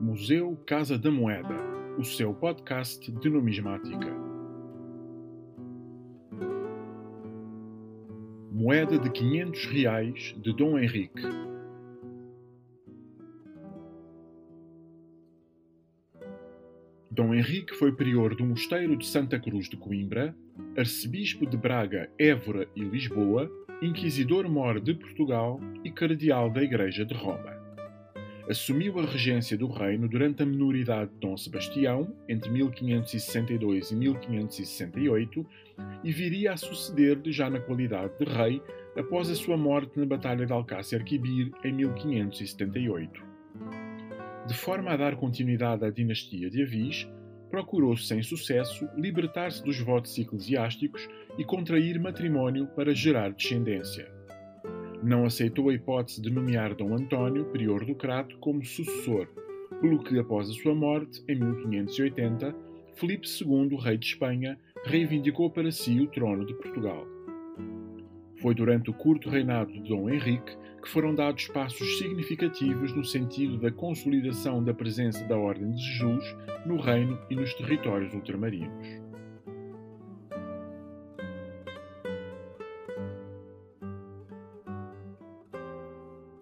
Museu Casa da Moeda, o seu podcast de numismática. Moeda de 500 reais de Dom Henrique. Dom Henrique foi prior do Mosteiro de Santa Cruz de Coimbra, arcebispo de Braga, Évora e Lisboa, inquisidor-mor de Portugal e cardeal da Igreja de Roma assumiu a regência do reino durante a minoridade de Dom Sebastião, entre 1562 e 1568, e viria a suceder-lhe já na qualidade de rei após a sua morte na Batalha de Alcácer Quibir em 1578. De forma a dar continuidade à dinastia de Avis, procurou, sem sucesso, libertar-se dos votos eclesiásticos e contrair matrimónio para gerar descendência não aceitou a hipótese de nomear Dom António, prior do Crato, como sucessor, pelo que, após a sua morte, em 1580, Filipe II, rei de Espanha, reivindicou para si o trono de Portugal. Foi durante o curto reinado de Dom Henrique que foram dados passos significativos no sentido da consolidação da presença da Ordem de Jesus no reino e nos territórios ultramarinos.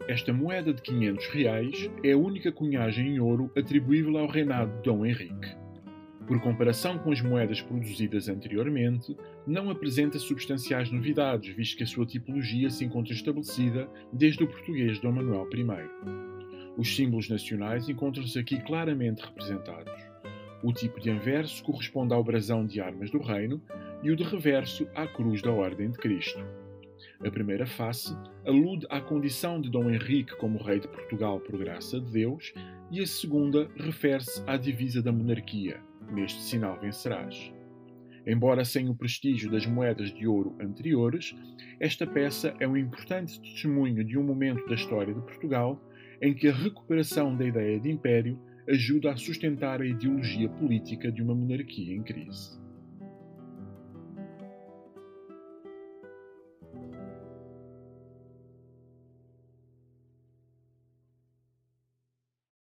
Esta moeda de 500 reais é a única cunhagem em ouro atribuível ao reinado de Dom Henrique. Por comparação com as moedas produzidas anteriormente, não apresenta substanciais novidades, visto que a sua tipologia se encontra estabelecida desde o português Dom Manuel I. Os símbolos nacionais encontram-se aqui claramente representados. O tipo de anverso corresponde ao brasão de armas do reino e o de reverso à cruz da Ordem de Cristo. A primeira face alude à condição de Dom Henrique como rei de Portugal por graça de Deus, e a segunda refere-se à divisa da monarquia: neste sinal vencerás. Embora sem o prestígio das moedas de ouro anteriores, esta peça é um importante testemunho de um momento da história de Portugal em que a recuperação da ideia de império ajuda a sustentar a ideologia política de uma monarquia em crise.